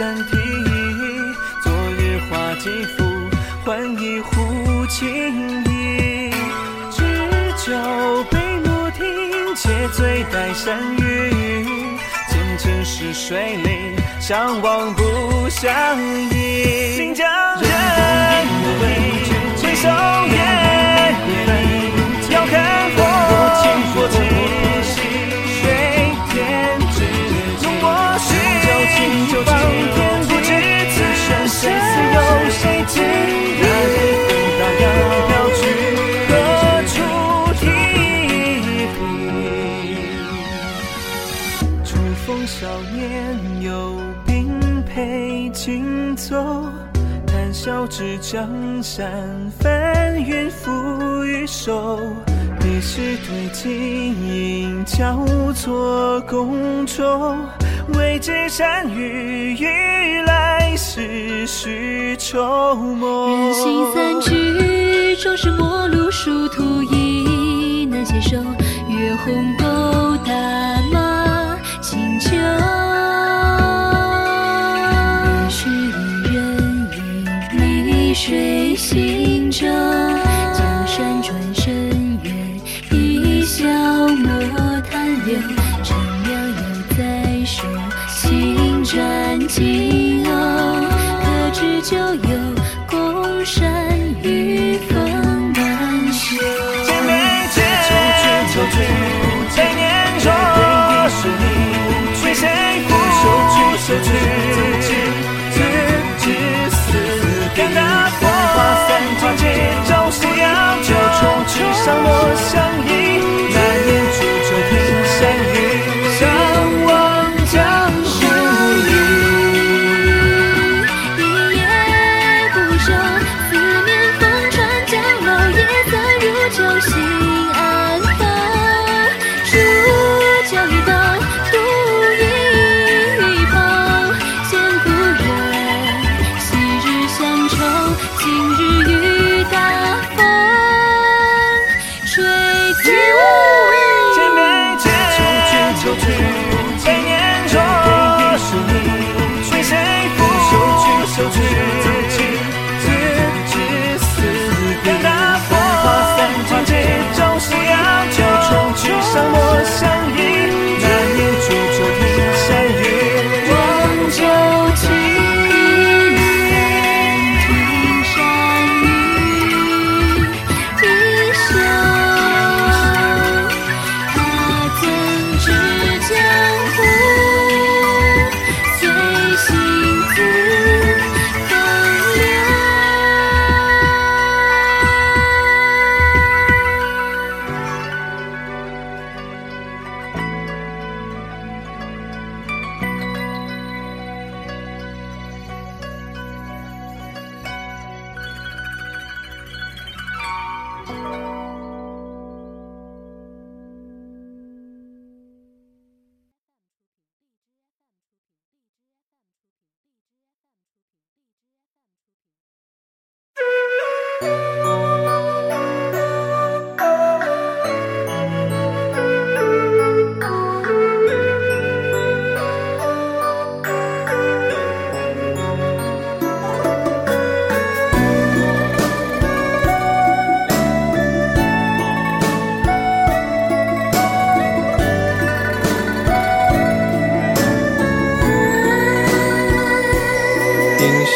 暂提昨日花几幅，换一壶清意。举酒杯莫停，且醉待山雨。前尘逝水里，相忘不相忆。人，挥手。今日天涯飘去，何处停？初风少年有兵朋竞走，谈笑指江山，翻云覆雨手。笔势对金印，交错觥筹，未知山雨。是虚愁梦。人心散去，终是陌路殊途，亦难携手月红。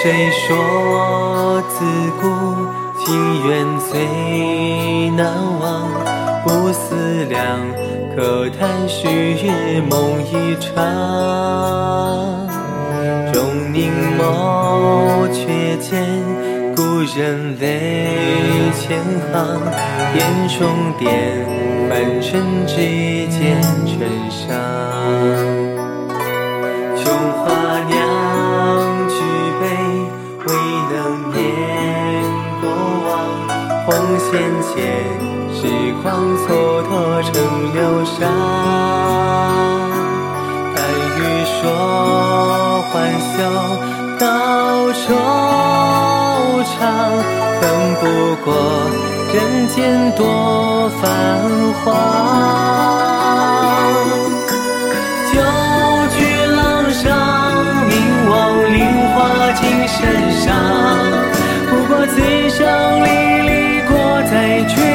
谁说自古情缘最难忘？不思量，可叹虚梦一场。重凝眸，却见故人泪千行。眼中点凡尘之间尘沙。渐渐，时光蹉跎成流沙，欲说，欢笑到惆怅，恨不过人间多繁华。酒，凝望菱花镜，深上不过自。tree.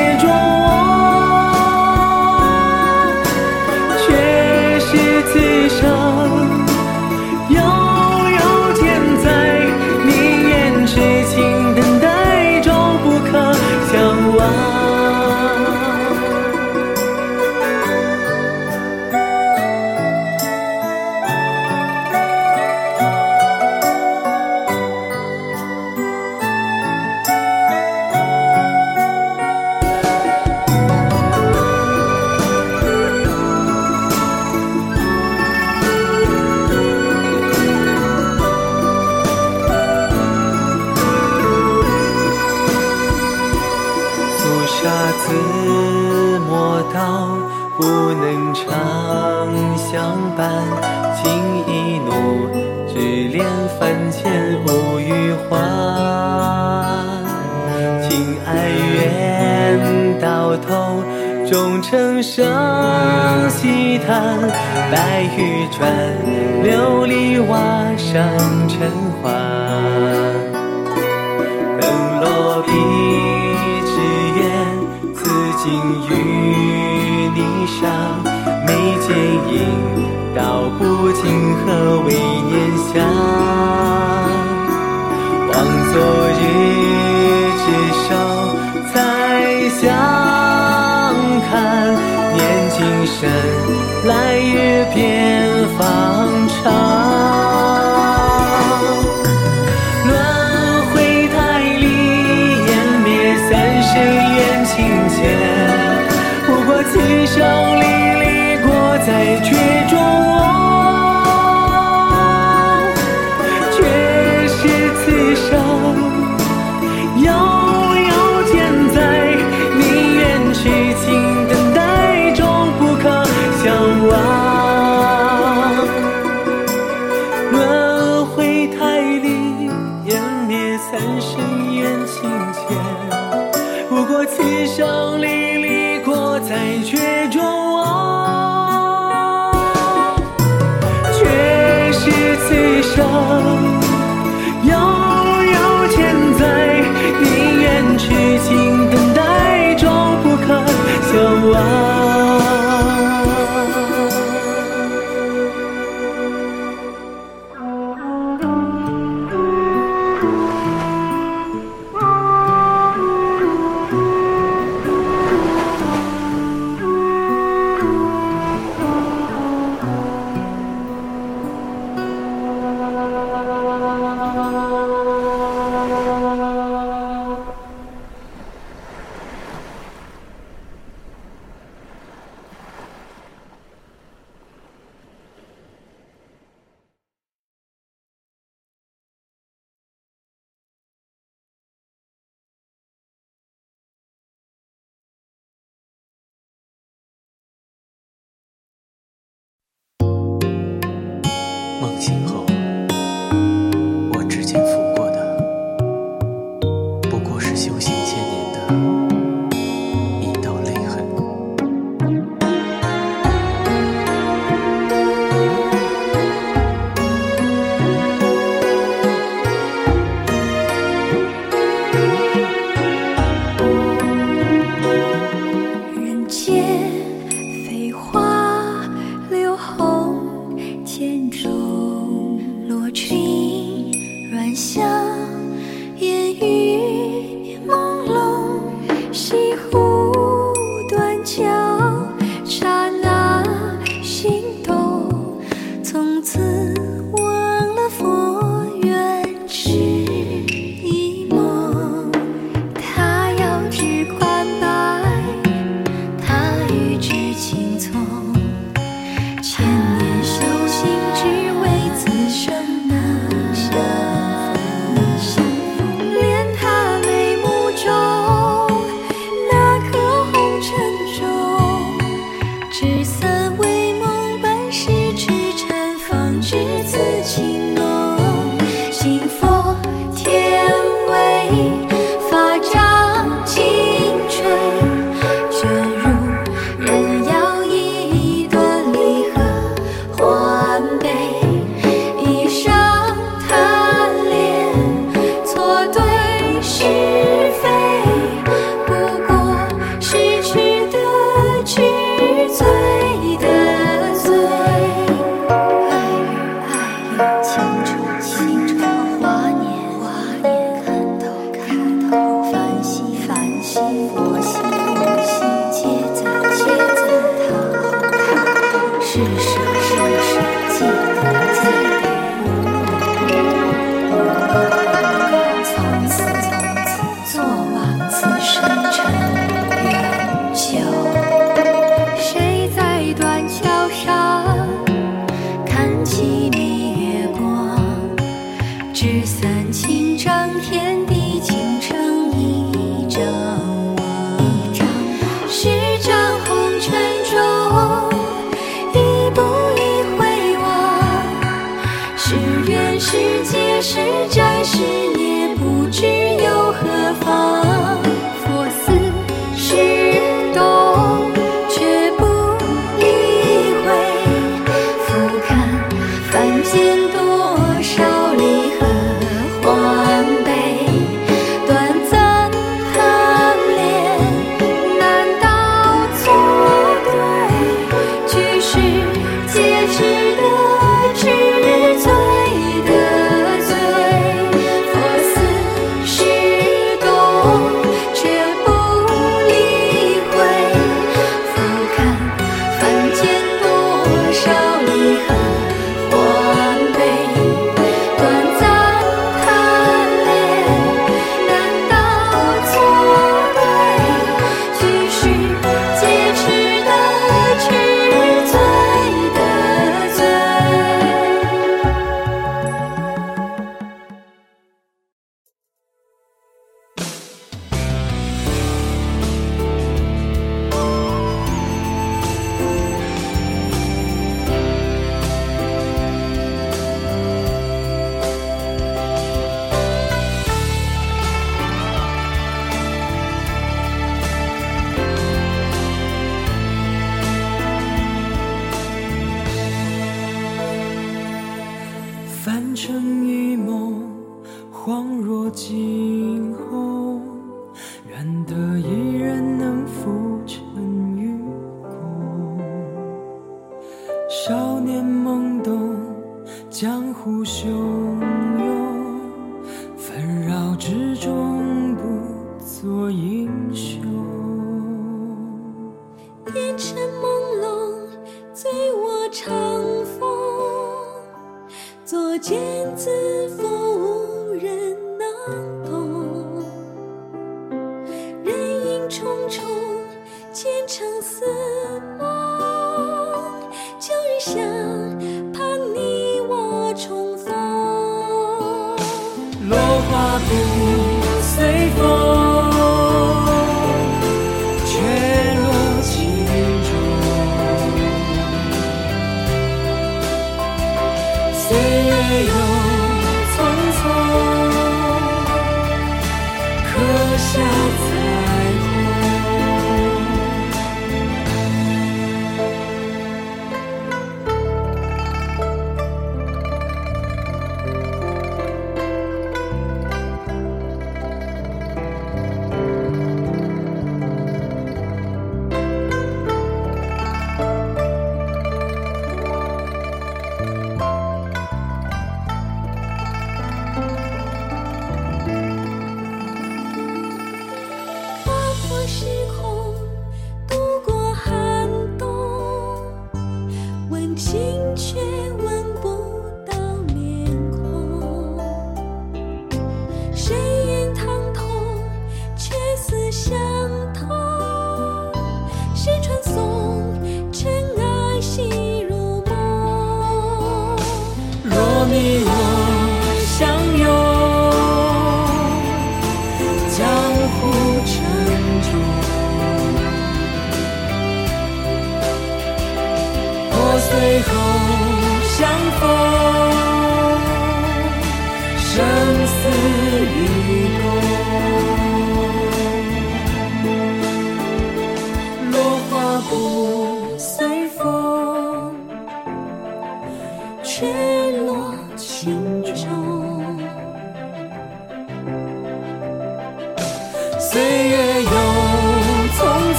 笑历历过再。今后。江湖兄。心却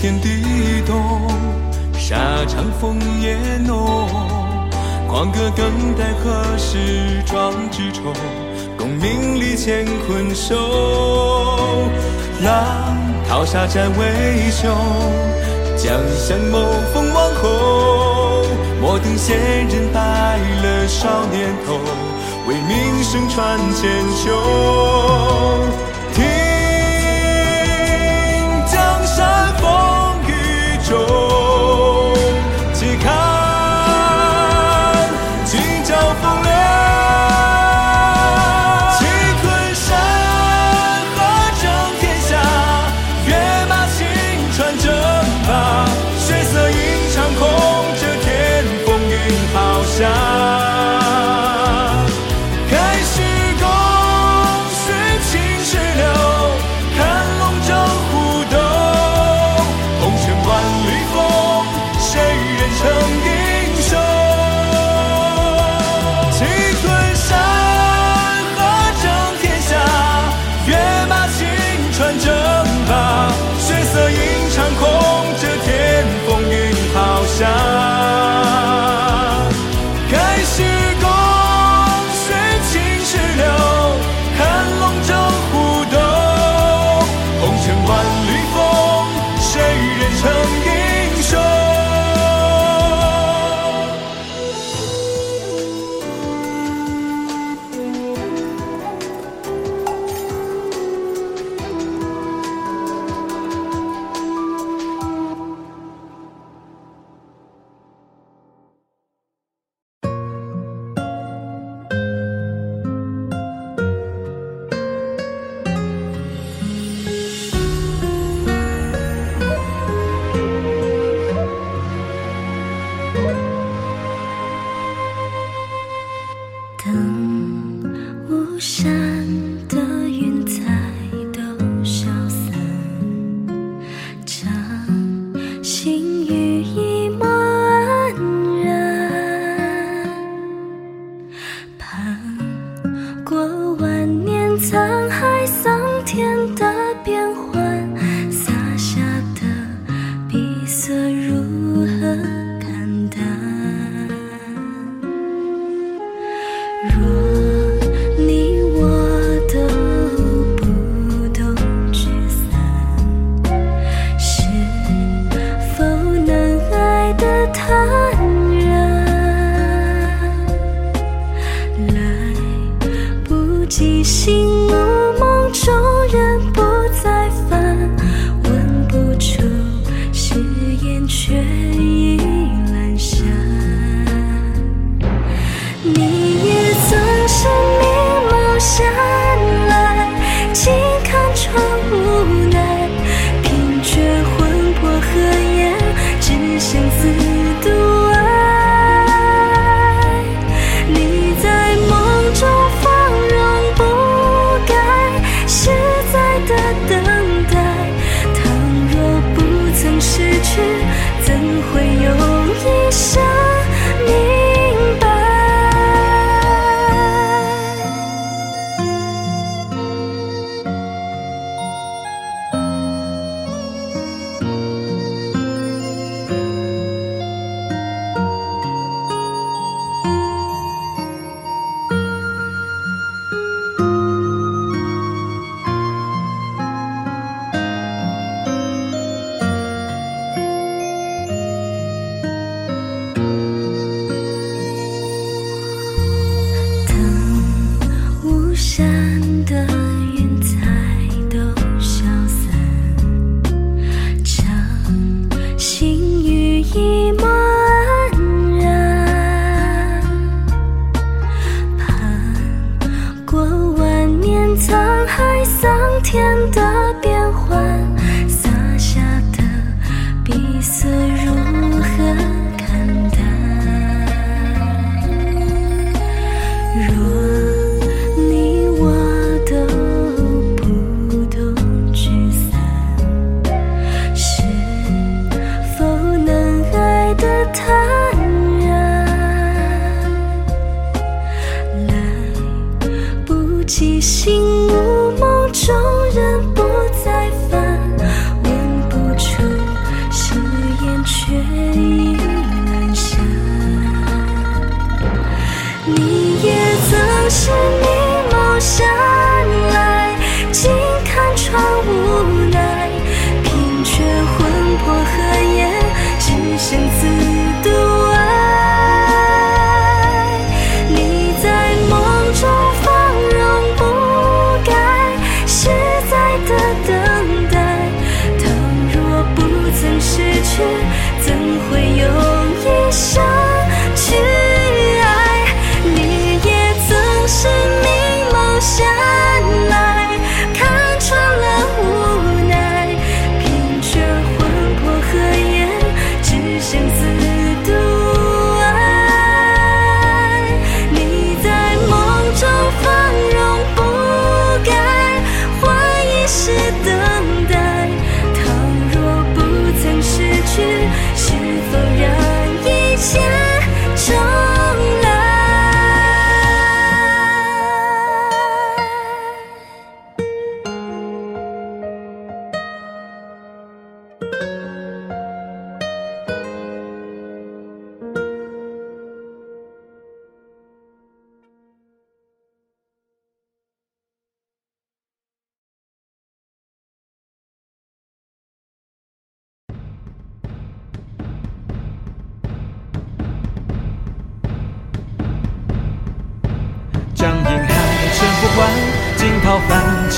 天地动，沙场烽烟浓。狂歌更待何时壮志酬？功名利乾坤收。浪淘沙战为雄，将相谋封王侯。莫等闲人白了少年头，为名声传千秋。进入梦中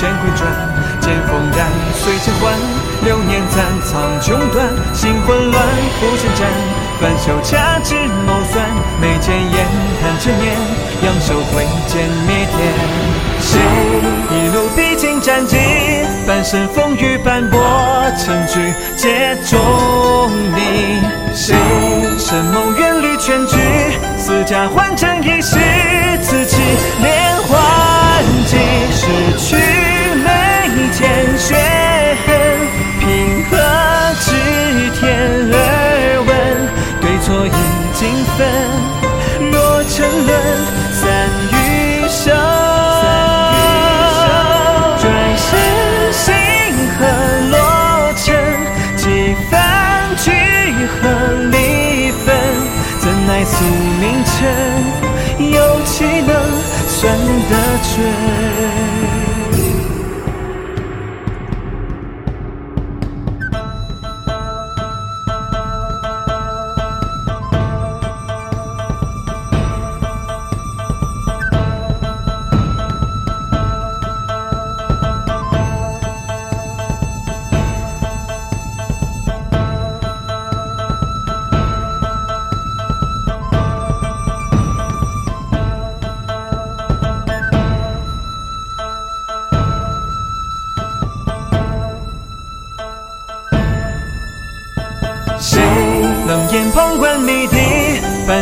线回转，剑锋燃，碎千换，流年残苍穹断，心混乱，浮生斩，翻袖掐指谋算，眉间烟叹千年，扬手挥剑灭天。谁一路披荆斩棘，半生风雨斑驳，成局皆中你。谁深谋远虑全局，四家换成一世，此情连环计，失去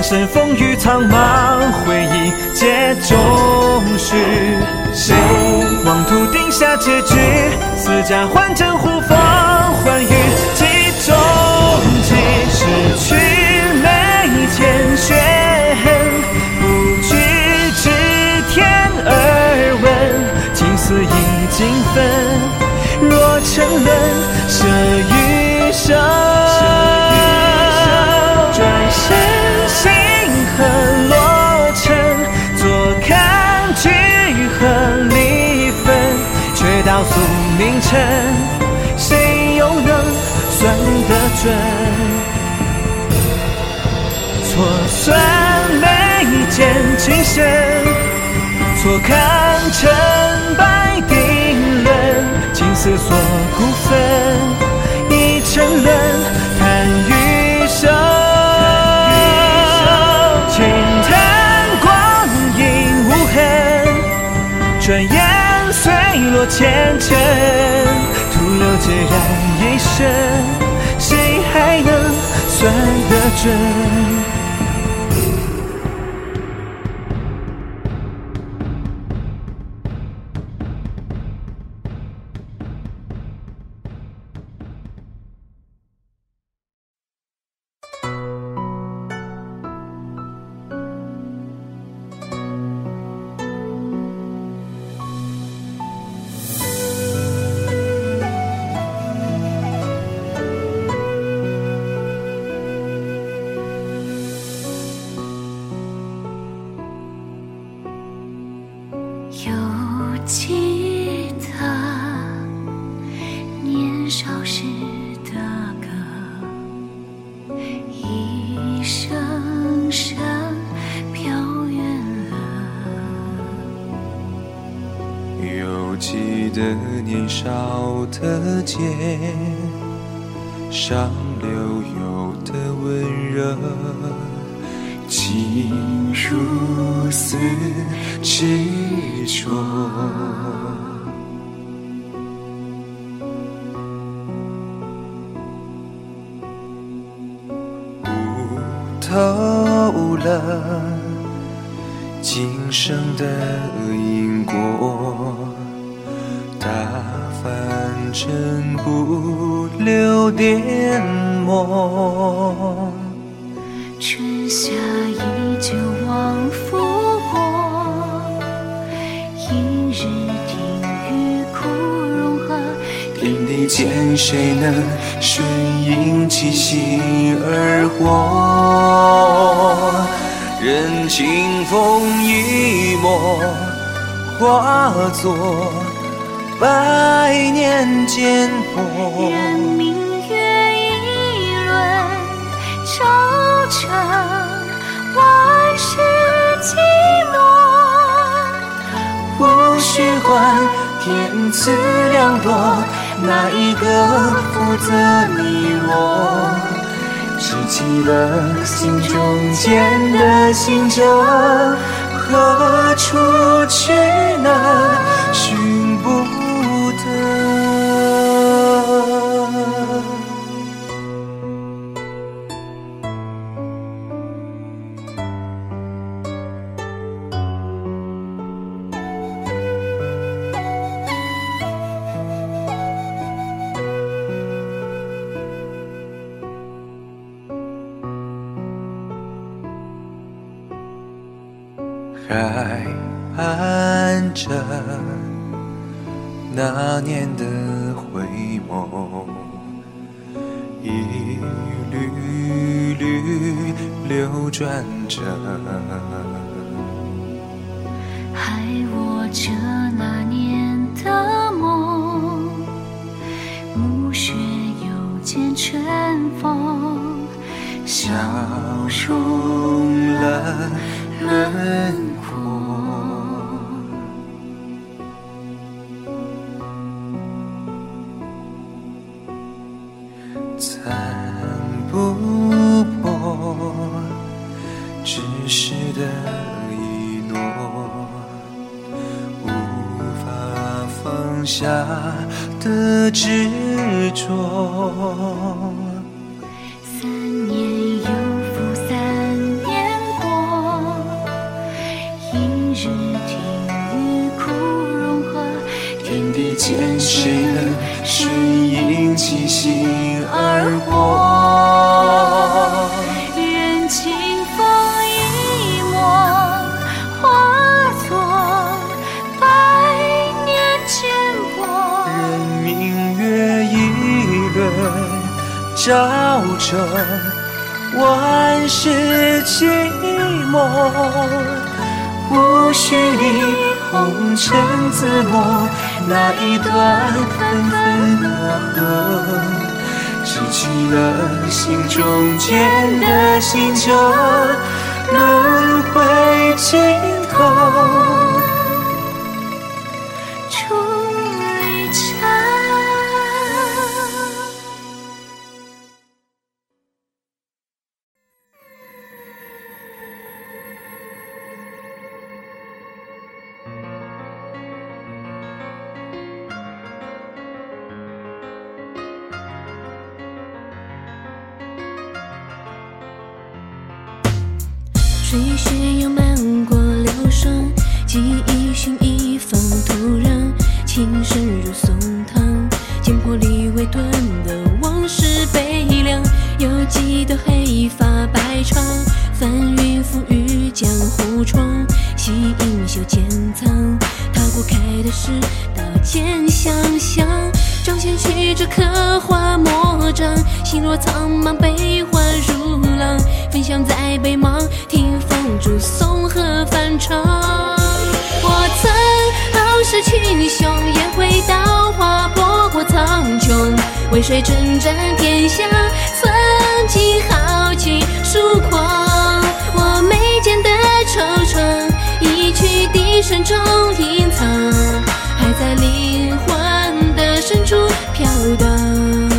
身风雨苍茫，回忆皆终续。谁妄图定下结局？似假换成护放，欢愉谁又能算得准？错算眉间情深，错看成败定论，情丝锁骨分，已沉沦，叹余生。轻叹光阴无痕，转眼前尘，徒留孑然一身，谁还能算得准？透了今生的因果，大凡尘不留颠墨。春夏依旧往复过，一日定与苦融合。天地间谁能顺应气息而活？任清风一抹，化作百年缄愿默。明月一轮，照成万世寂寞。无需还，天赐良多，哪一个负责你我？拾起了心中间的行者，何处去呢？还盼着那年的回眸，一缕缕流转着。还握着那年的梦，暮雪又见春风，笑容了轮照着万世寂寞。无需你红尘自磨，那一段分分合合，拾起了心中间的行者，轮回尽头。为谁征战天下？曾经豪情疏狂，我眉间的惆怅，一曲笛声中隐藏，还在灵魂的深处飘荡。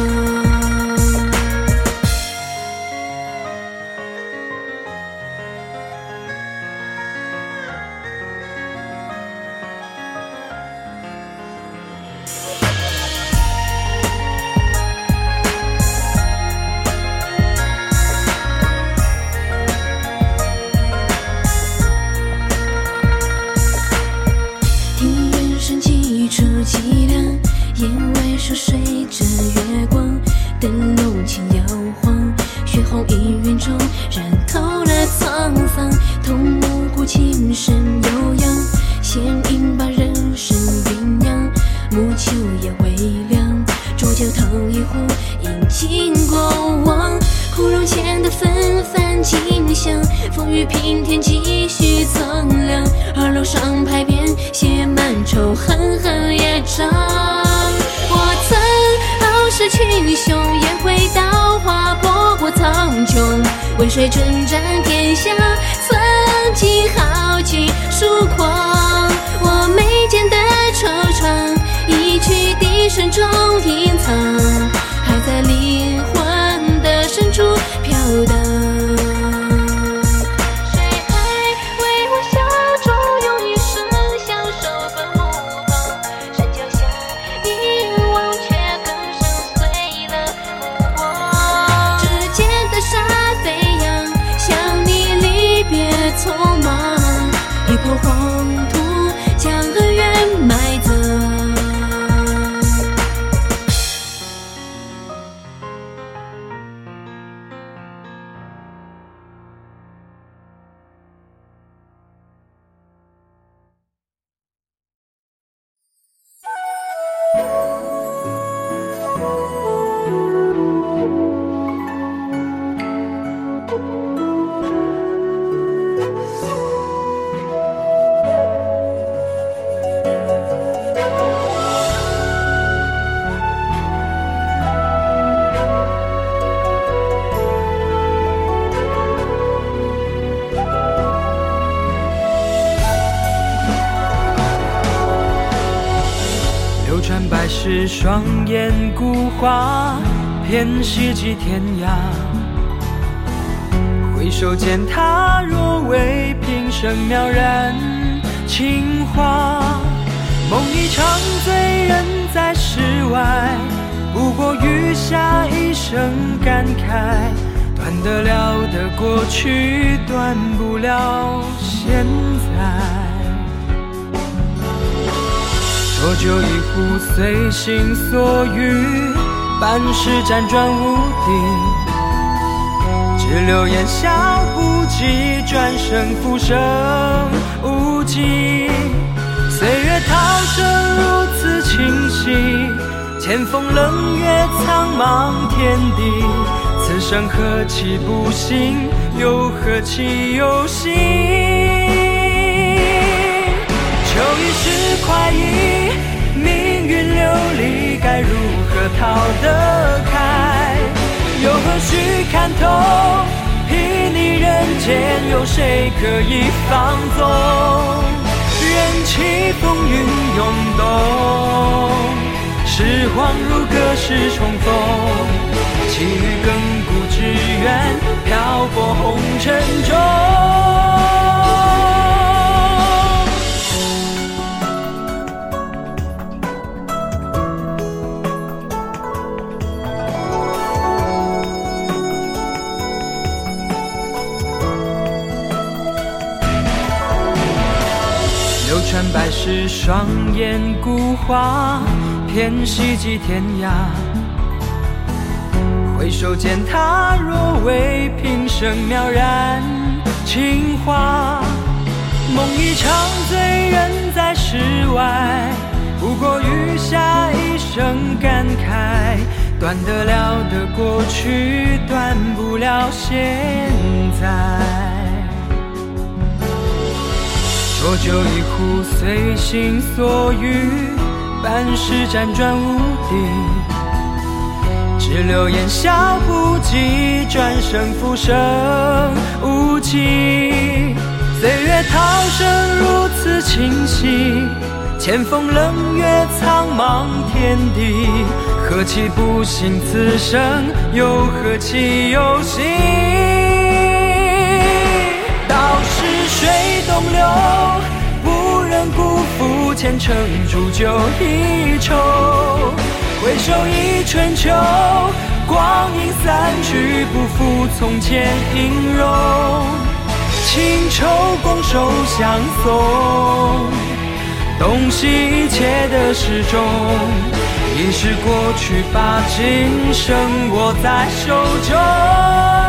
红氤氲中染透了沧桑。桐木鼓琴声悠扬，弦音把人生酝酿。暮秋夜微凉，浊酒烫一壶，饮尽过往。枯荣前的纷繁景象，风雨平添几许苍凉。二楼上牌匾写满仇恨恨业障。谁征战天下？手间，他若为平生渺然情话。梦一场，醉人在世外，不过余下一生感慨。断得了的过去，断不了现在。浊酒一壶，随心所欲，半世辗转无定。只留言笑不及，转身浮生无际。岁月涛声如此清晰，千峰冷月苍茫天地。此生何其不幸，又何其有幸。求一世快意，命运流离，该如何逃得开？又何须看透？睥睨人间，有谁可以放纵？任其风云涌动，时光如隔世重逢，寄予亘古之缘，漂泊红尘中。流传百世，双眼孤花，偏西极天涯。回首间，他若为平生渺然情话。梦一场，醉人在世外，不过余下一生感慨。断得了的过去，断不了现在。浊酒一壶，随心所欲，半世辗转无定。只留言笑不及，转身浮生无际。岁月涛声如此清晰，千峰冷月苍茫天地。何其不幸，此生又何其有幸？道是水东流，不忍辜负前程煮酒一筹。回首一春秋，光阴散去，不复从前音容。情愁拱手相送，洞悉一切的始终。已是过去，把今生握在手中。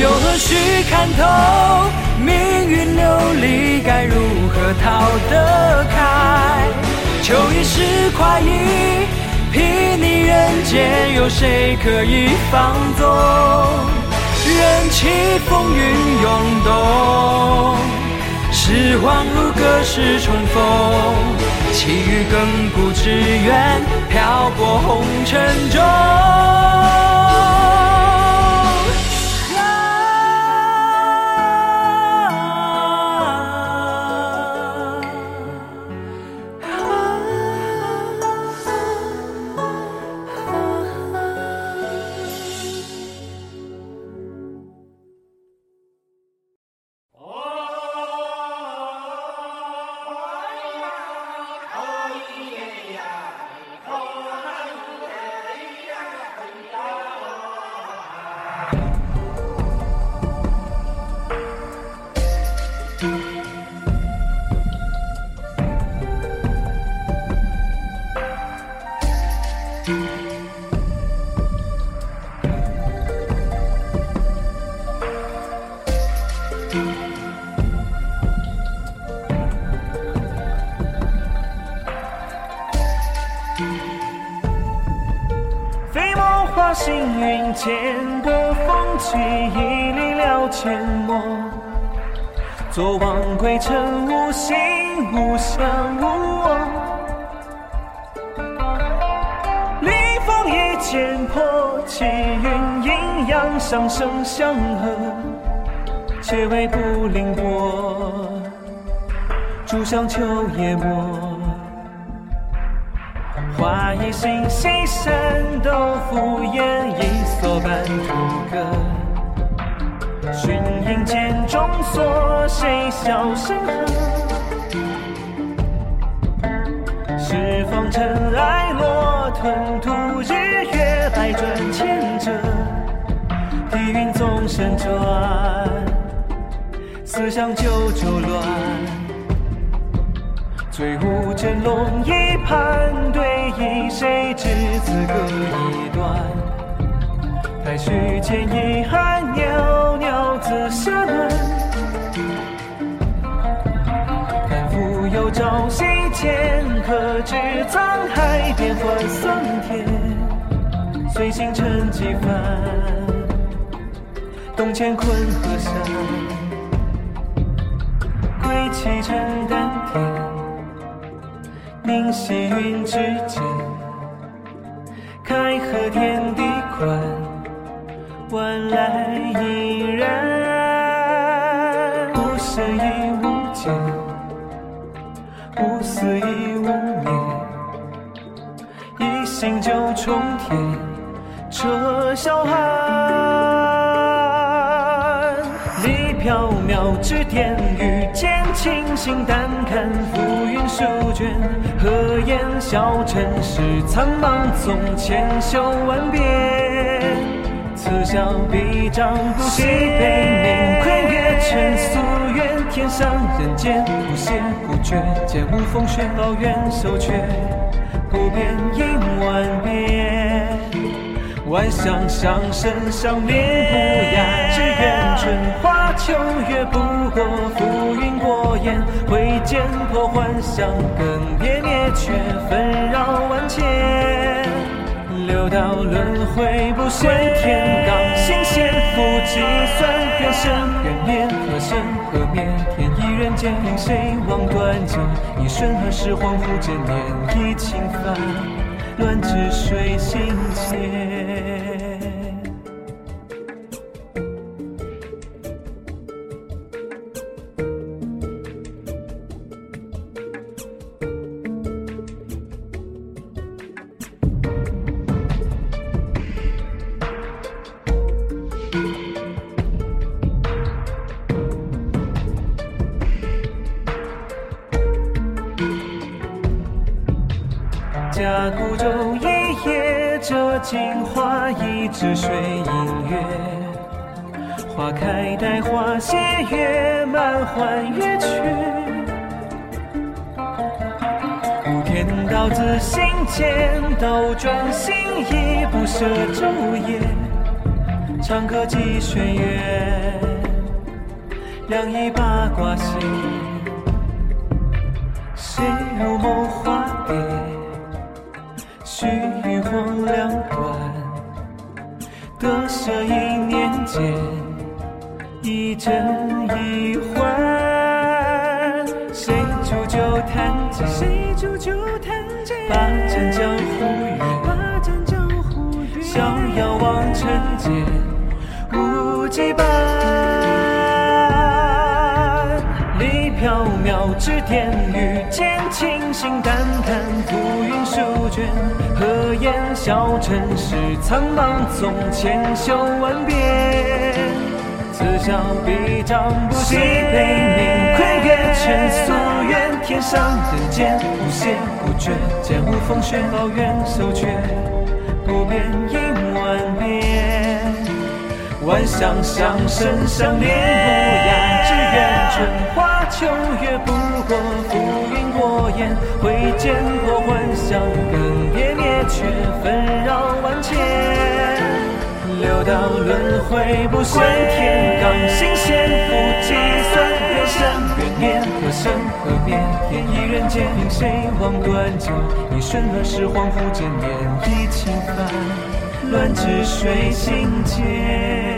又何须看透命运流离，该如何逃得开？求一世快意，睥睨人间，有谁可以放纵？任其风云涌动，时光如隔世重逢，寄予亘古之缘，漂泊红尘中。飞墨画行云间，过风起，一离了阡陌。坐忘归程，无心无相无我。临风一剑破，气云阴阳相生相和，且为不凌波，竹香秋夜末。花一心西山豆腐烟，一蓑半途歌。寻影间中锁，谁笑声和？十方尘埃落，吞吐日月百转千折。地云纵身转，思想九州乱。醉舞真龙一盘对弈，谁知此歌已断？太虚剑一寒，袅袅紫霞暖。看蜉蝣朝夕间，可知沧海变幻桑田。随星辰几番，东乾坤河山，归期成。明溪云之间，开合天地宽，万籁依然。无声亦无间，无思亦无眠。一心九重天，彻霄寒。离缥缈之巅，遇见清醒淡看浮云书卷。何言笑尘世苍茫，纵千秋万变。此消彼长，不惜悲鸣。窥月沉夙愿，天上人间，不歇不绝。剑无风雪，抱怨守阙，不变应万变。万象相生相灭不雅，只愿春花秋月不过浮云过眼，挥剑破幻想，更迭灭却纷扰万千。六道轮回不限天罡，心弦复计算，缘生缘灭，何生何灭？天意人间，令谁望断剑？一瞬何时恍惚间，念已轻帆。乱指水心间。镜花，一枝水映月。花开待花谢，月满还月缺。古天道自心间，斗转星移不舍昼夜。长歌寄轩辕，两仪八卦斜。谁入梦花这一念间，一真一幻。谁煮酒弹剑？谁煮酒弹剑？把盏江湖月，把盏江湖月。逍遥望尘间，无羁绊。离缥缈之巅，遇见清醒淡看浮云舒卷。何言笑尘世苍茫，纵千秋万变。此消彼长，不惜悲鸣。窥月尘夙愿，天上人间，不歇不绝。剑无风雪，抱怨守阙，不变应万变。万象相生相恋不雅，只愿春花秋月不过挥剑破幻想，更迭灭却纷扰万千。六道轮回不限天罡，心弦复计算，人生缘念，何生何灭？天意人间，凭谁望断酒？一瞬乱世，恍惚间，念一轻帆，乱至水心间。